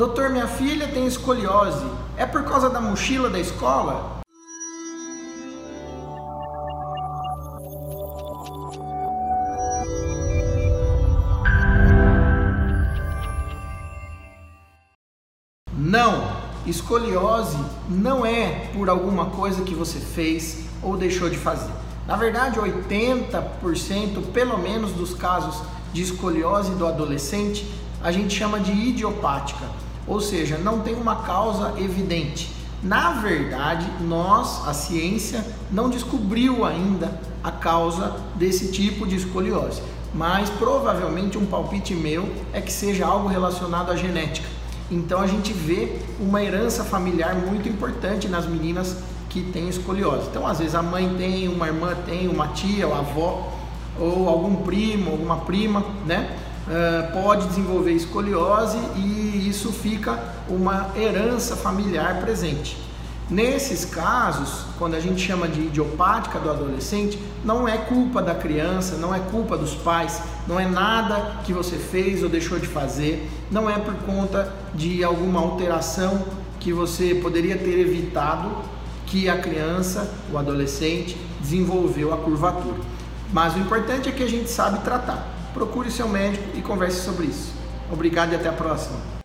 Doutor, minha filha tem escoliose. É por causa da mochila da escola? Não, escoliose não é por alguma coisa que você fez ou deixou de fazer. Na verdade, 80% pelo menos dos casos de escoliose do adolescente a gente chama de idiopática, ou seja, não tem uma causa evidente. Na verdade, nós, a ciência, não descobriu ainda a causa desse tipo de escoliose, mas provavelmente um palpite meu é que seja algo relacionado à genética. Então a gente vê uma herança familiar muito importante nas meninas que têm escoliose. Então, às vezes a mãe tem, uma irmã tem, uma tia, uma avó, ou algum primo, alguma prima, né? Uh, pode desenvolver escoliose e isso fica uma herança familiar presente. Nesses casos, quando a gente chama de idiopática do adolescente, não é culpa da criança, não é culpa dos pais, não é nada que você fez ou deixou de fazer, não é por conta de alguma alteração que você poderia ter evitado que a criança, o adolescente, desenvolveu a curvatura. Mas o importante é que a gente sabe tratar. Procure seu médico e converse sobre isso. Obrigado e até a próxima.